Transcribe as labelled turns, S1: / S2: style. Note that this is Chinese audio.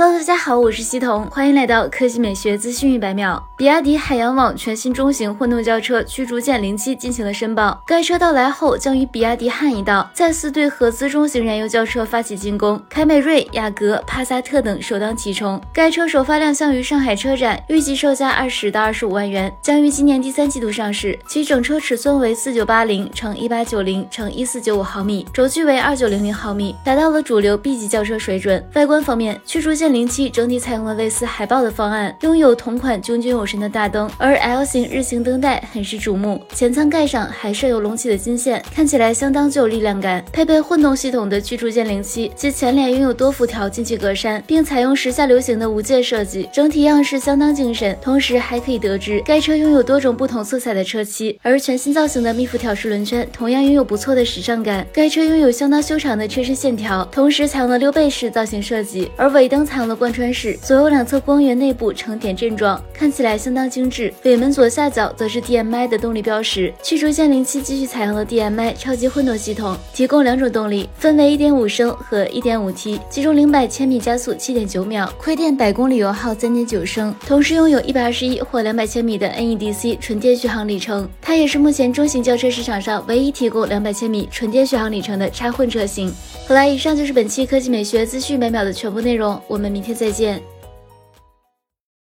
S1: Hello，大家好，我是西彤，欢迎来到科技美学资讯一百秒。比亚迪海洋网全新中型混动轿车驱逐舰零七进行了申报，该车到来后将与比亚迪汉一道，再次对合资中型燃油轿车发起进攻。凯美瑞、雅阁、帕萨特等首当其冲。该车首发亮相于上海车展，预计售价二十到二十五万元，将于今年第三季度上市。其整车尺寸为四九八零乘一八九零乘一四九五毫米，轴距为二九零零毫米，达到了主流 B 级轿车水准。外观方面，驱逐舰。零七整体采用了类似海豹的方案，拥有同款炯炯有神的大灯，而 L 型日行灯带很是瞩目。前舱盖上还设有隆起的金线，看起来相当具有力量感。配备混动系统的驱逐舰零七，其前脸拥有多辐条进气格栅，并采用时下流行的无界设计，整体样式相当精神。同时还可以得知，该车拥有多种不同色彩的车漆，而全新造型的密辐条式轮圈同样拥有不错的时尚感。该车拥有相当修长的车身线条，同时采用了溜背式造型设计，而尾灯采用了贯穿式，左右两侧光源内部呈点阵状，看起来相当精致。尾门左下角则是 DMI 的动力标识。驱逐舰零七继续采用了 DMI 超级混动系统，提供两种动力，分为1.5升和 1.5T，其中零百千米加速7.9秒，亏电百公里油耗3.9升，同时拥有一百二十一或两百千米的 NEDC 纯电续航里程。它也是目前中型轿车市场上唯一提供两百千米纯电续航里程的插混车型。好啦，以上就是本期科技美学资讯每秒的全部内容，我我们明天再见。